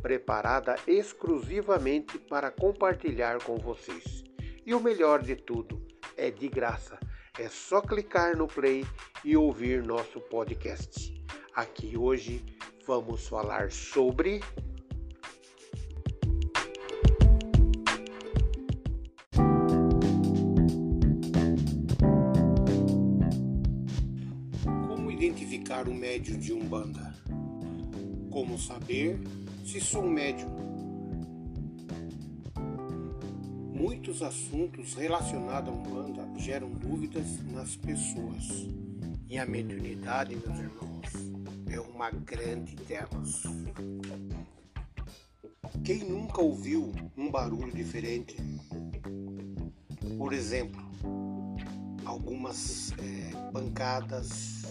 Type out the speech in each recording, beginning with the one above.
preparada exclusivamente para compartilhar com vocês. E o melhor de tudo, é de graça. É só clicar no play e ouvir nosso podcast. Aqui hoje vamos falar sobre Como identificar o médio de Umbanda? Como saber se sou médium. Muitos assuntos relacionados à Umbanda geram dúvidas nas pessoas. E a mediunidade, meus irmãos, é uma grande delas. Quem nunca ouviu um barulho diferente? Por exemplo, algumas é, pancadas,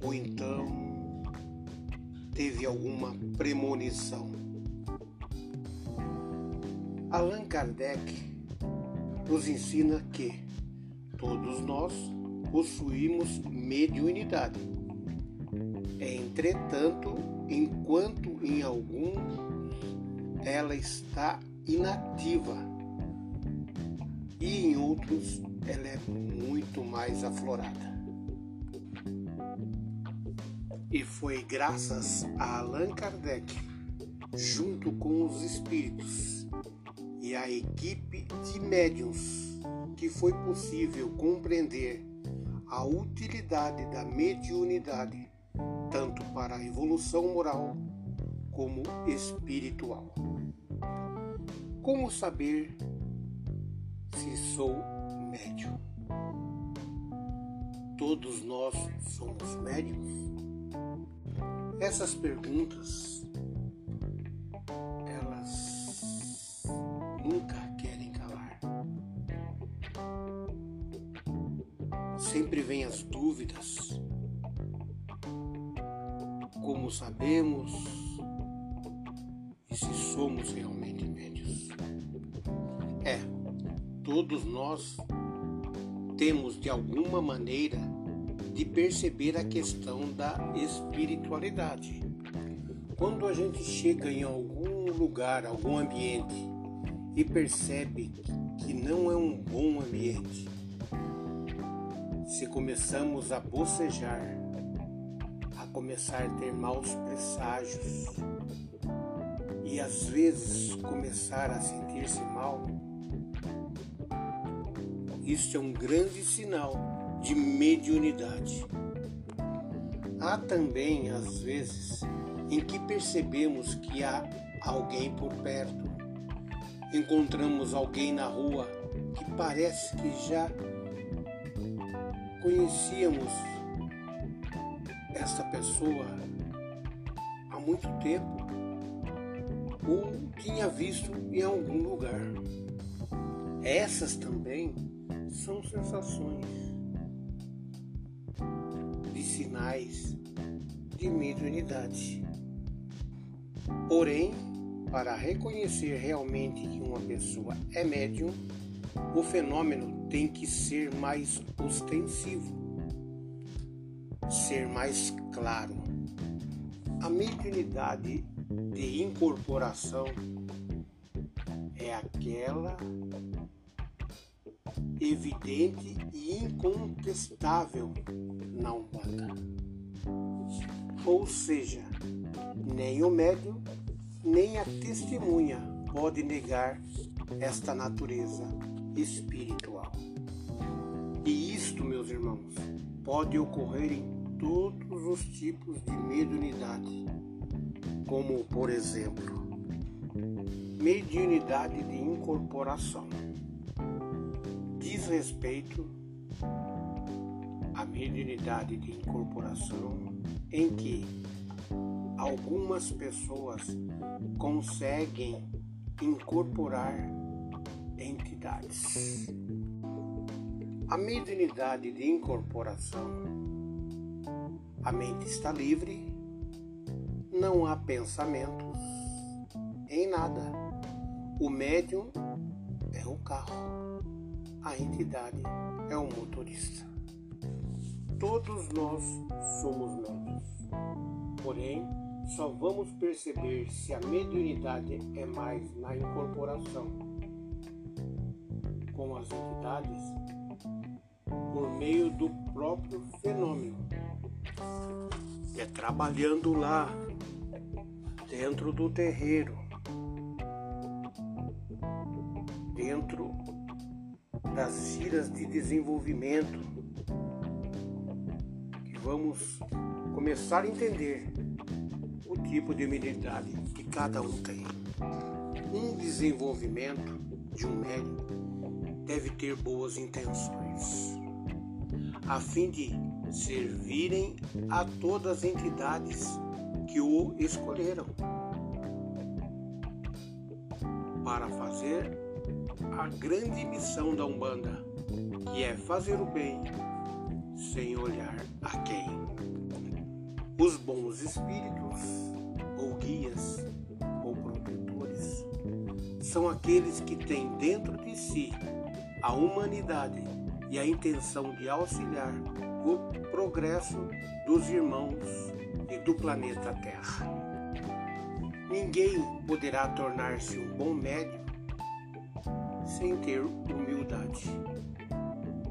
ou então teve alguma premonição. Allan Kardec nos ensina que todos nós possuímos mediunidade. Entretanto, enquanto em algum ela está inativa e em outros ela é muito mais aflorada. E foi graças a Allan Kardec, junto com os espíritos e a equipe de médiums, que foi possível compreender a utilidade da mediunidade, tanto para a evolução moral como espiritual. Como saber se sou médium? Todos nós somos médiums? Essas perguntas, elas nunca querem calar. Sempre vem as dúvidas. Como sabemos e se somos realmente médios? É, todos nós temos de alguma maneira de perceber a questão da espiritualidade. Quando a gente chega em algum lugar, algum ambiente e percebe que não é um bom ambiente, se começamos a bocejar, a começar a ter maus presságios e às vezes começar a sentir-se mal, isso é um grande sinal de mediunidade. Há também, às vezes, em que percebemos que há alguém por perto. Encontramos alguém na rua que parece que já conhecíamos essa pessoa há muito tempo ou tinha visto em algum lugar. Essas também são sensações sinais de mediunidade. Porém, para reconhecer realmente que uma pessoa é médium, o fenômeno tem que ser mais ostensivo, ser mais claro. A mediunidade de incorporação é aquela evidente e incontestável na Umbanda. Ou seja, nem o médium, nem a testemunha pode negar esta natureza espiritual. E isto, meus irmãos, pode ocorrer em todos os tipos de mediunidade, como, por exemplo, mediunidade de incorporação diz respeito à mediunidade de incorporação em que algumas pessoas conseguem incorporar entidades. A mediunidade de incorporação. A mente está livre, não há pensamentos em nada. O médium é o carro, a entidade é o motorista. Todos nós somos médios, porém, só vamos perceber se a mediunidade é mais na incorporação com as entidades por meio do próprio fenômeno. É trabalhando lá, dentro do terreiro, dentro das giras de desenvolvimento, que vamos começar a entender o tipo de mediunidade que cada um tem. Um desenvolvimento de um médico deve ter boas intenções, a fim de servirem a todas as entidades que o escolheram para fazer a grande missão da Umbanda, que é fazer o bem sem olhar a quem. Os bons espíritos, ou guias, ou protetores, são aqueles que têm dentro de si a humanidade e a intenção de auxiliar o progresso dos irmãos e do planeta Terra. Ninguém poderá tornar-se um bom médico sem ter humildade,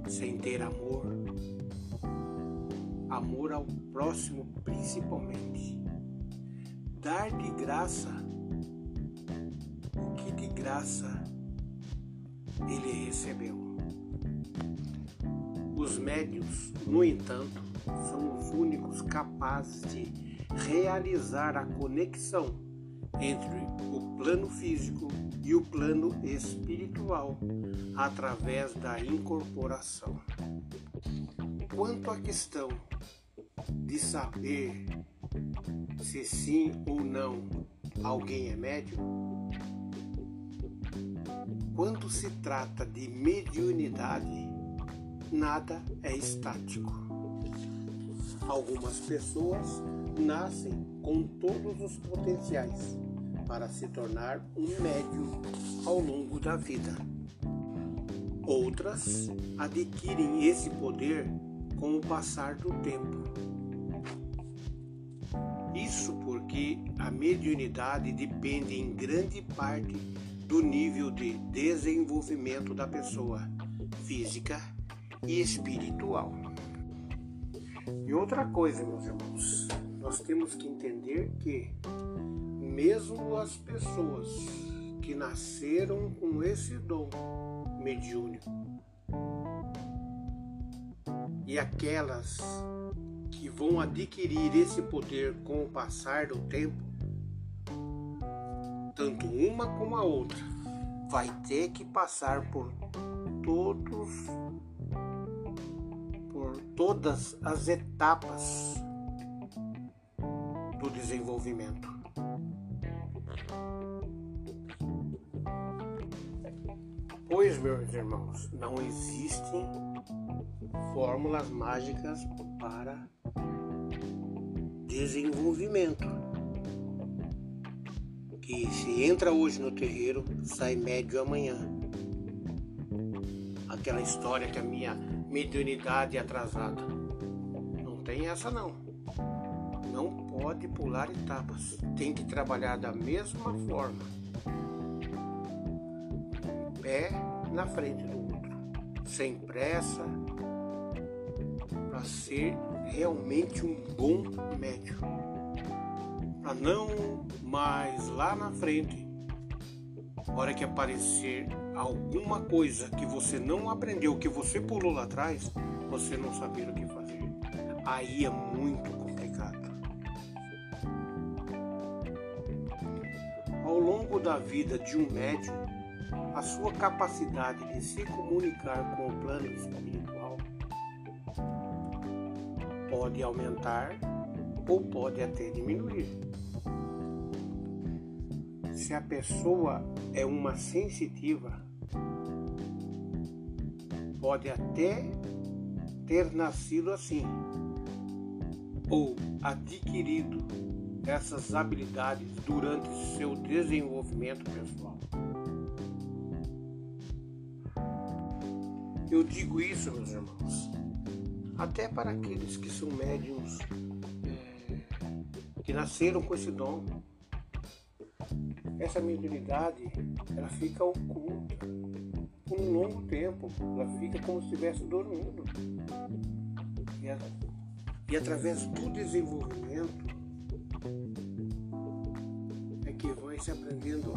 sem ter amor, amor ao próximo principalmente. Dar de graça o que de graça ele recebeu. Os médios, no entanto, são os únicos capazes de realizar a conexão entre o plano físico e o plano espiritual através da incorporação. Quanto à questão de saber se sim ou não alguém é médium, quando se trata de mediunidade, nada é estático. Algumas pessoas nascem com todos os potenciais para se tornar um médium ao longo da vida. Outras adquirem esse poder com o passar do tempo. Isso porque a mediunidade depende em grande parte do nível de desenvolvimento da pessoa física e espiritual. E outra coisa, meus irmãos, nós temos que entender que, mesmo as pessoas que nasceram com esse dom mediúnico e aquelas que vão adquirir esse poder com o passar do tempo, tanto uma como a outra, vai ter que passar por todos por todas as etapas do desenvolvimento. Pois, meus irmãos, não existem fórmulas mágicas para desenvolvimento que se entra hoje no terreiro, sai médio amanhã. Aquela história que a minha mediunidade é atrasada. Não tem essa não. Pode pular etapas. Tem que trabalhar da mesma forma. Pé na frente do outro. Sem pressa. Para ser realmente um bom médium para não mais lá na frente, hora que aparecer alguma coisa que você não aprendeu, que você pulou lá atrás, você não saber o que fazer. Aí é muito complicado. Da vida de um médium, a sua capacidade de se comunicar com o plano espiritual pode aumentar ou pode até diminuir. se a pessoa é uma sensitiva, pode até ter nascido assim ou adquirido essas habilidades durante seu desenvolvimento pessoal. Eu digo isso, meus irmãos, até para aqueles que são médiums é, que nasceram com esse dom. Essa mediunidade, ela fica oculta por um longo tempo. Ela fica como se estivesse dormindo. E, a, e através do desenvolvimento se aprendendo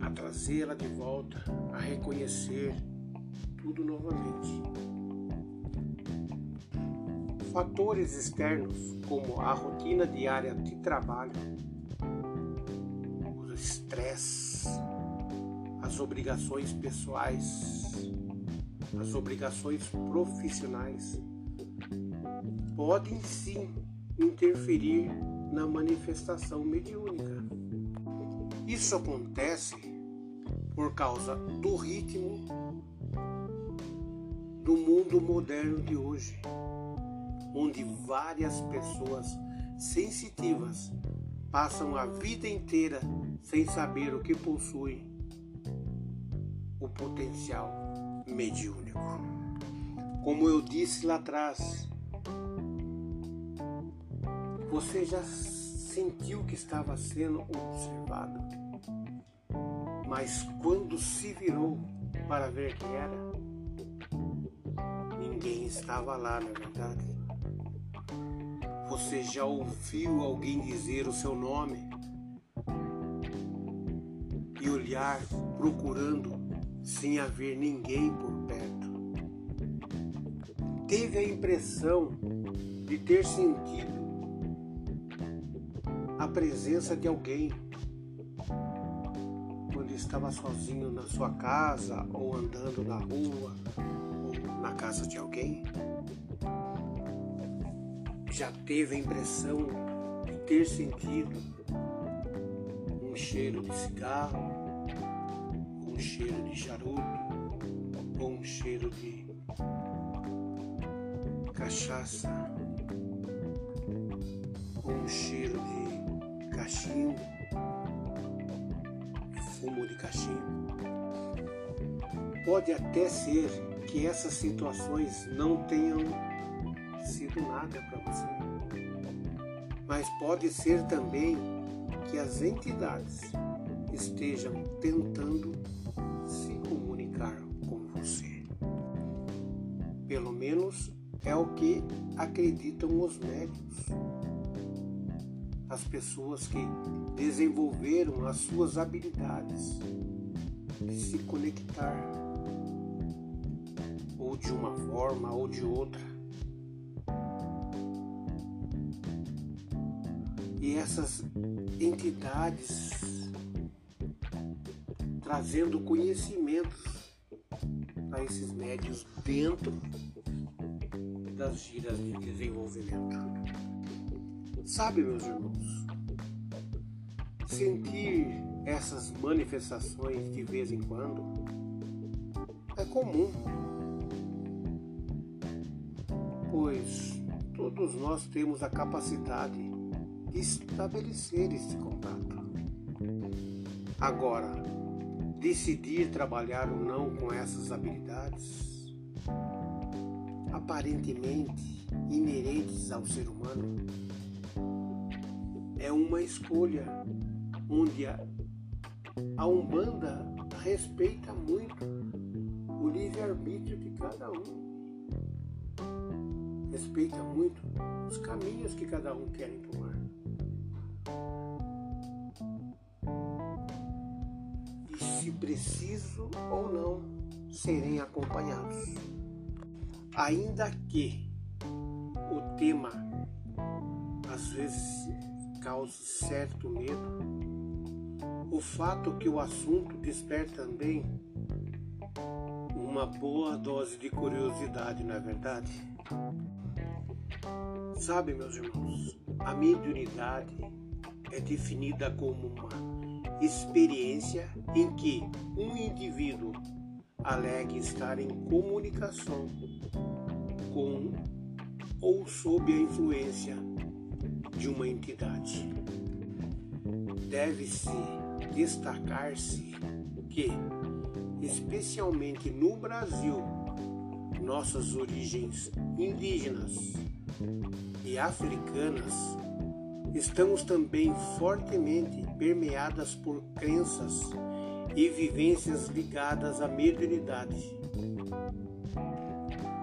a trazê-la de volta, a reconhecer tudo novamente. Fatores externos, como a rotina diária de trabalho, o estresse, as obrigações pessoais, as obrigações profissionais, podem sim interferir na manifestação mediúnica. Isso acontece por causa do ritmo do mundo moderno de hoje, onde várias pessoas sensitivas passam a vida inteira sem saber o que possuem o potencial mediúnico. Como eu disse lá atrás, você já sentiu que estava sendo observado, mas quando se virou para ver quem era, Ninguém estava lá, na verdade. Você já ouviu alguém dizer o seu nome? E olhar procurando sem haver ninguém por perto. Teve a impressão de ter sentido presença de alguém quando estava sozinho na sua casa ou andando na rua na casa de alguém? Já teve a impressão de ter sentido um cheiro de cigarro, um cheiro de charuto, ou um cheiro de cachaça, ou um cheiro de cachimbo, fumo de cachimbo? Pode até ser que essas situações não tenham sido nada para você. Mas pode ser também que as entidades estejam tentando se comunicar com você. Pelo menos é o que acreditam os médicos. As pessoas que desenvolveram as suas habilidades de se conectar ou de uma forma ou de outra. E essas entidades trazendo conhecimentos a esses médios dentro das giras de desenvolvimento. Sabe, meus irmãos, sentir essas manifestações de vez em quando? É comum. Pois todos nós temos a capacidade de estabelecer esse contato. Agora, decidir trabalhar ou não com essas habilidades, aparentemente inerentes ao ser humano, é uma escolha onde a, a Umbanda respeita muito o livre-arbítrio de cada um respeita muito os caminhos que cada um quer tomar. E se preciso ou não serem acompanhados. Ainda que o tema às vezes cause certo medo, o fato que o assunto desperta também uma boa dose de curiosidade, não é verdade? Sabe, meus irmãos, a mediunidade é definida como uma experiência em que um indivíduo alegue estar em comunicação com ou sob a influência de uma entidade. Deve-se destacar-se que, especialmente no Brasil, nossas origens indígenas e africanas estamos também fortemente permeadas por crenças e vivências ligadas à mediunidade.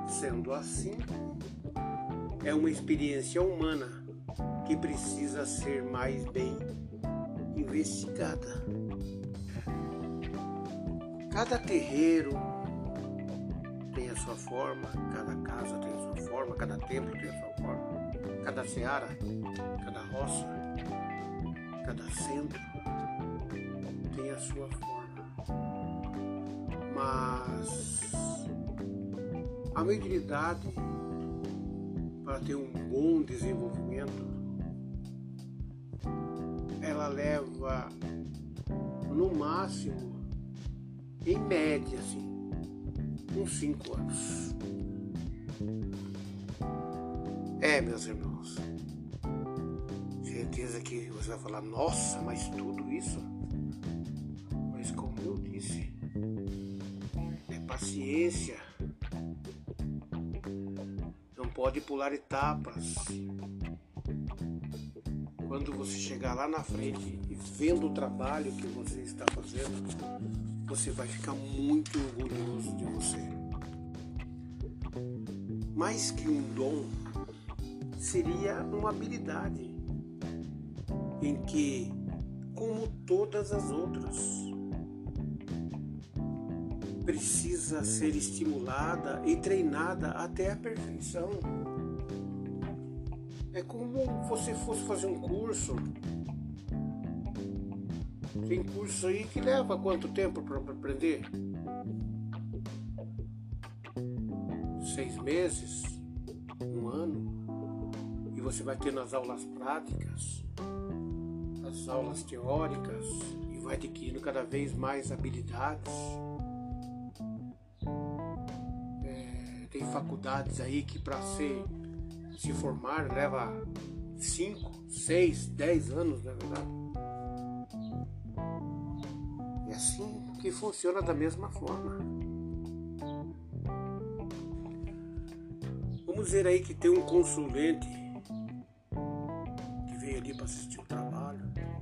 Sendo assim, é uma experiência humana que precisa ser mais bem investigada. Cada terreiro tem a sua forma, cada casa tem a sua forma, cada templo tem a sua forma, cada seara, cada roça, cada centro tem a sua forma. Mas a mediunidade, para ter um bom desenvolvimento, ela leva no máximo, em média, assim, uns cinco anos. É, meus irmãos. Certeza que você vai falar, nossa, mas tudo isso? Mas como eu disse, é paciência pode pular etapas. Quando você chegar lá na frente e vendo o trabalho que você está fazendo, você vai ficar muito orgulhoso de você. Mais que um dom, seria uma habilidade em que, como todas as outras, precisa ser estimulada e treinada até a perfeição. É como você fosse fazer um curso. Tem curso aí que leva quanto tempo para aprender? Seis meses? Um ano? E você vai ter nas aulas práticas, as aulas teóricas, e vai adquirindo cada vez mais habilidades tem faculdades aí que para ser se formar leva 5, 6, 10 anos, na é verdade. É assim que funciona da mesma forma. Vamos dizer aí que tem um consulente que veio ali para assistir o trabalho. Né?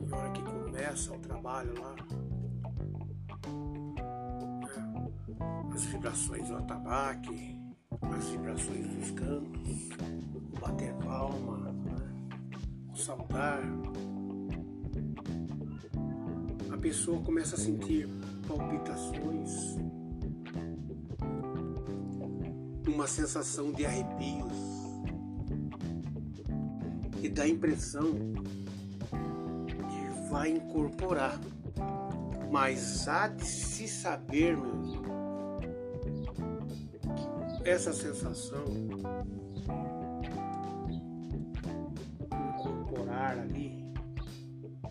E hora que começa o trabalho lá, as vibrações do atabaque, as vibrações dos cantos, bater palma, né? saltar. A pessoa começa a sentir palpitações, uma sensação de arrepios e dá a impressão que vai incorporar. Mas há de se saber, meu essa sensação incorporar ali,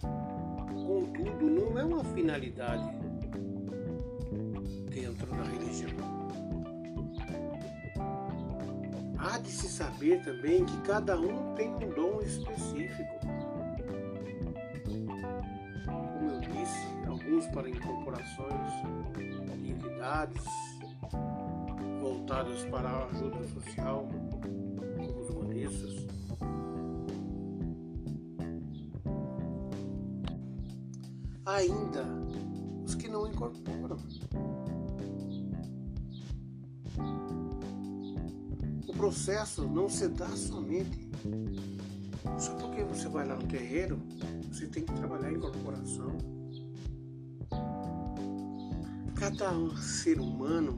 contudo, não é uma finalidade dentro da religião. Há de se saber também que cada um tem um dom específico. Como eu disse, alguns para incorporações de entidades voltadas para a ajuda social, os humanistas. Ainda os que não incorporam. O processo não se dá somente. Só porque você vai lá no terreiro, você tem que trabalhar em incorporação. Cada ser humano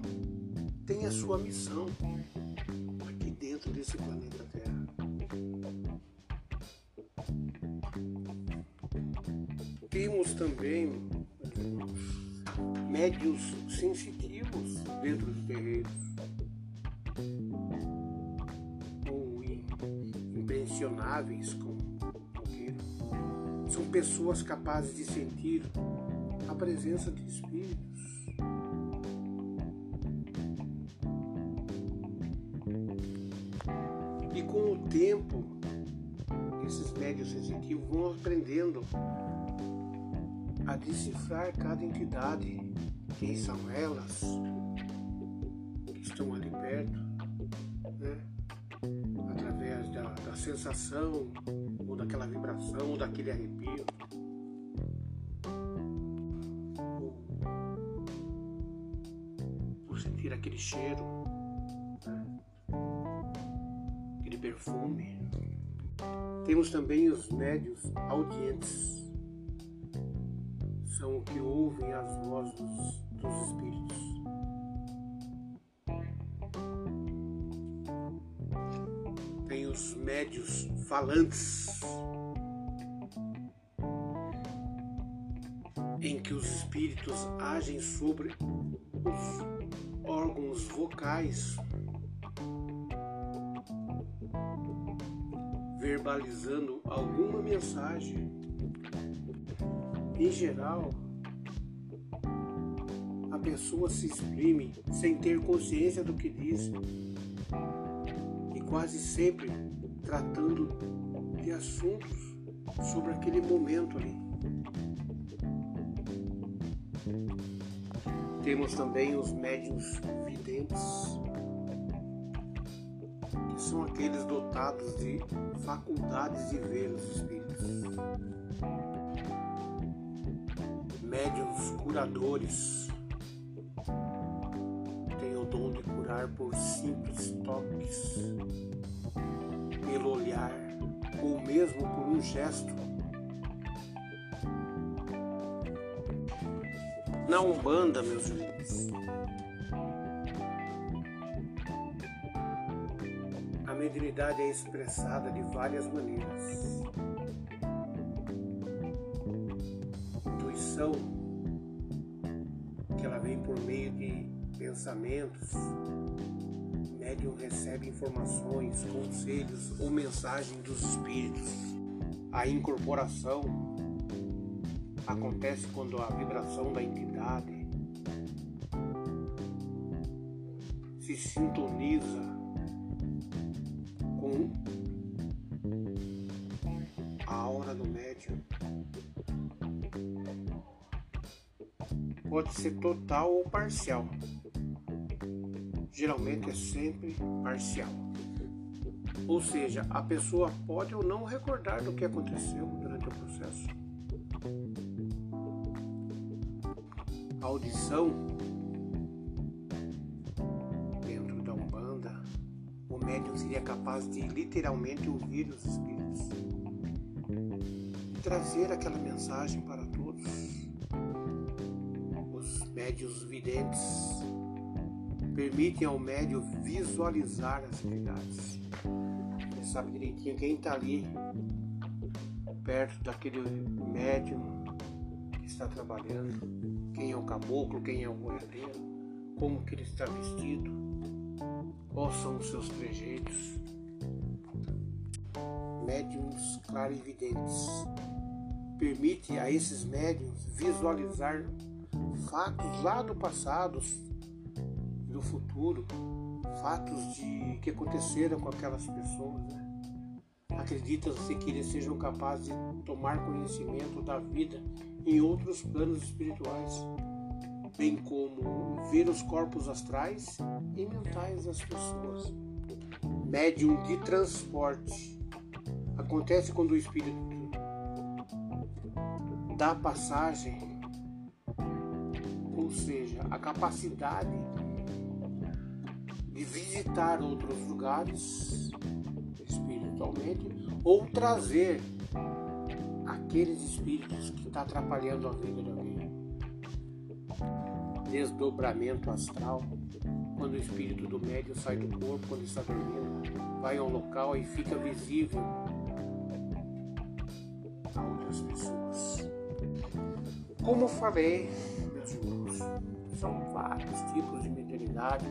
tem a sua missão aqui dentro desse planeta Terra. Temos também médios sensitivos dentro dos terreiros. Ou impressionáveis como são pessoas capazes de sentir a presença de espíritos. A decifrar cada entidade, quem são elas, que estão ali perto, né? através da, da sensação, ou daquela vibração, ou daquele arrepio. Por sentir aquele cheiro, né? aquele perfume. Temos também os médios audientes são o que ouvem as vozes dos espíritos. Tem os médios falantes, em que os espíritos agem sobre os órgãos vocais, verbalizando alguma mensagem em geral, a pessoa se exprime sem ter consciência do que diz e quase sempre tratando de assuntos sobre aquele momento ali. Temos também os médiums videntes, que são aqueles dotados de faculdades de ver os espíritos médiuns curadores têm o dom de curar por simples toques, pelo olhar ou mesmo por um gesto. Na Umbanda, meus irmãos, mediunidade é expressada de várias maneiras. intuição, que ela vem por meio de pensamentos, o médium recebe informações, conselhos ou mensagem dos espíritos. A incorporação acontece quando a vibração da entidade se sintoniza a aura do médium pode ser total ou parcial. Geralmente é sempre parcial. Ou seja, a pessoa pode ou não recordar do que aconteceu durante o processo. A audição seria capaz de literalmente ouvir os espíritos. E trazer aquela mensagem para todos. Médios videntes permitem ao médio visualizar as entidades. Ele sabe direitinho quem está ali perto daquele médium que está trabalhando, quem é o caboclo, quem é o boiadeiro, como que ele está vestido, quais são os seus trejeitos. Médiums clarividentes permite a esses médiums visualizar fatos lá do passado, do futuro, fatos de que aconteceram com aquelas pessoas. Né? Acredita-se que eles sejam capazes de tomar conhecimento da vida em outros planos espirituais, bem como ver os corpos astrais e mentais das pessoas. Médium de transporte acontece quando o espírito dá passagem ou seja, a capacidade de visitar outros lugares espiritualmente ou trazer aqueles espíritos que estão tá atrapalhando a vida de alguém. Desdobramento astral, quando o espírito do médium sai do corpo, quando está dormindo, vai ao local e fica visível a outras pessoas. Como falei, são vários tipos de mediunidade.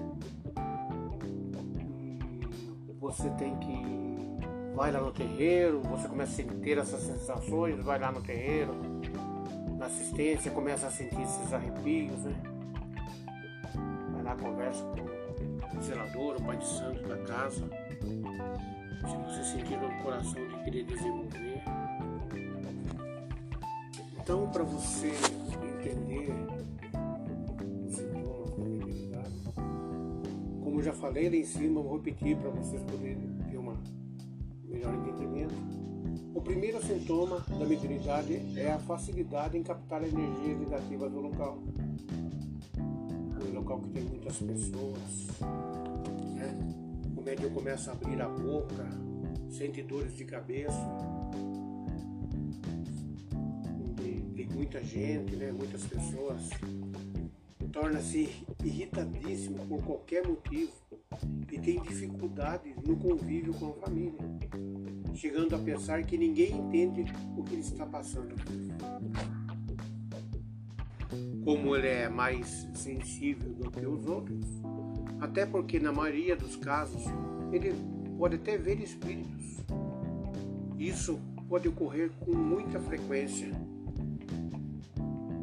Você tem que vai lá no terreiro, você começa a ter essas sensações, vai lá no terreiro, na assistência, começa a sentir esses arrepios, né? Conversa com o zelador, o pai de santo da casa. Se você sentir no coração de querer desenvolver. Então, para você entender os sintomas da mediunidade, como eu já falei lá em cima, vou repetir para vocês poderem ter uma melhor entendimento. O primeiro sintoma da mediunidade é a facilidade em captar energias negativas do local. Tem muitas pessoas, né? o médium começa a abrir a boca, sente dores de cabeça, tem muita gente, né? muitas pessoas, torna-se irritadíssimo por qualquer motivo e tem dificuldade no convívio com a família, chegando a pensar que ninguém entende o que ele está passando. Como ele é mais sensível do que os outros, até porque na maioria dos casos ele pode até ver espíritos. Isso pode ocorrer com muita frequência.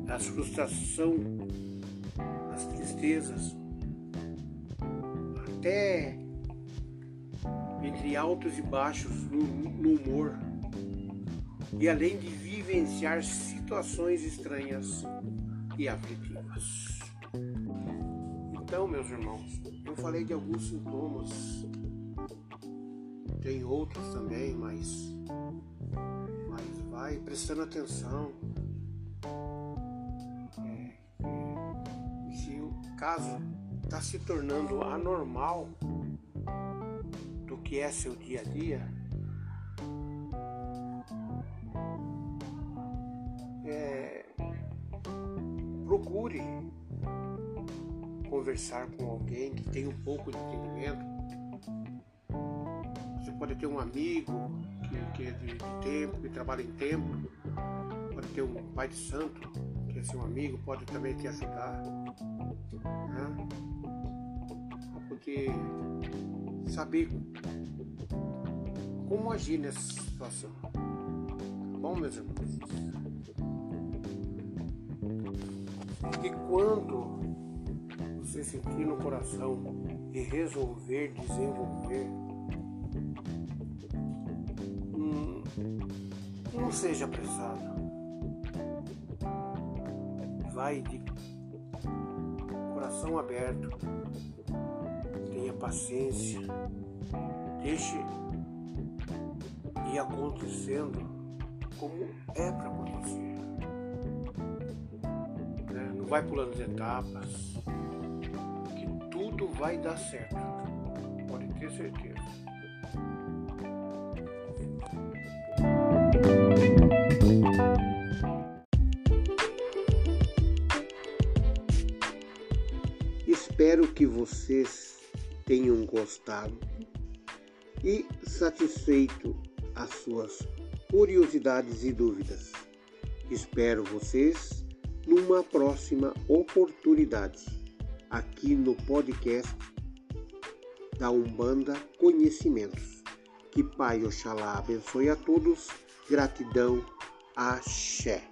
As frustrações, as tristezas, até entre altos e baixos no, no humor, e além de vivenciar situações estranhas e aflitivas. Então, meus irmãos, eu falei de alguns sintomas, tem outros também, mas, mas vai prestando atenção. É, se o caso está se tornando anormal do que é seu dia a dia, procure conversar com alguém que tem um pouco de entendimento. Você pode ter um amigo que, que é de, de tempo, que trabalha em tempo, pode ter um pai de santo que é seu amigo, pode também te ajudar. Né? porque saber como agir nessa situação. Tá bom, meus irmãos? E quando você sentir no coração e resolver desenvolver, hum, não seja apressado. Vai de coração aberto paciência, deixe ir acontecendo como é para acontecer. Vai pulando as etapas, que tudo vai dar certo. Pode ter certeza. Espero que vocês tenham gostado e satisfeito as suas curiosidades e dúvidas. Espero vocês numa próxima oportunidade aqui no podcast da Umbanda Conhecimentos. Que Pai Oxalá abençoe a todos. Gratidão. Axé.